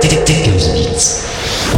Dickens Beats.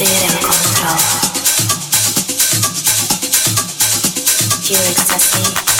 sentir in control. Pure ecstasy.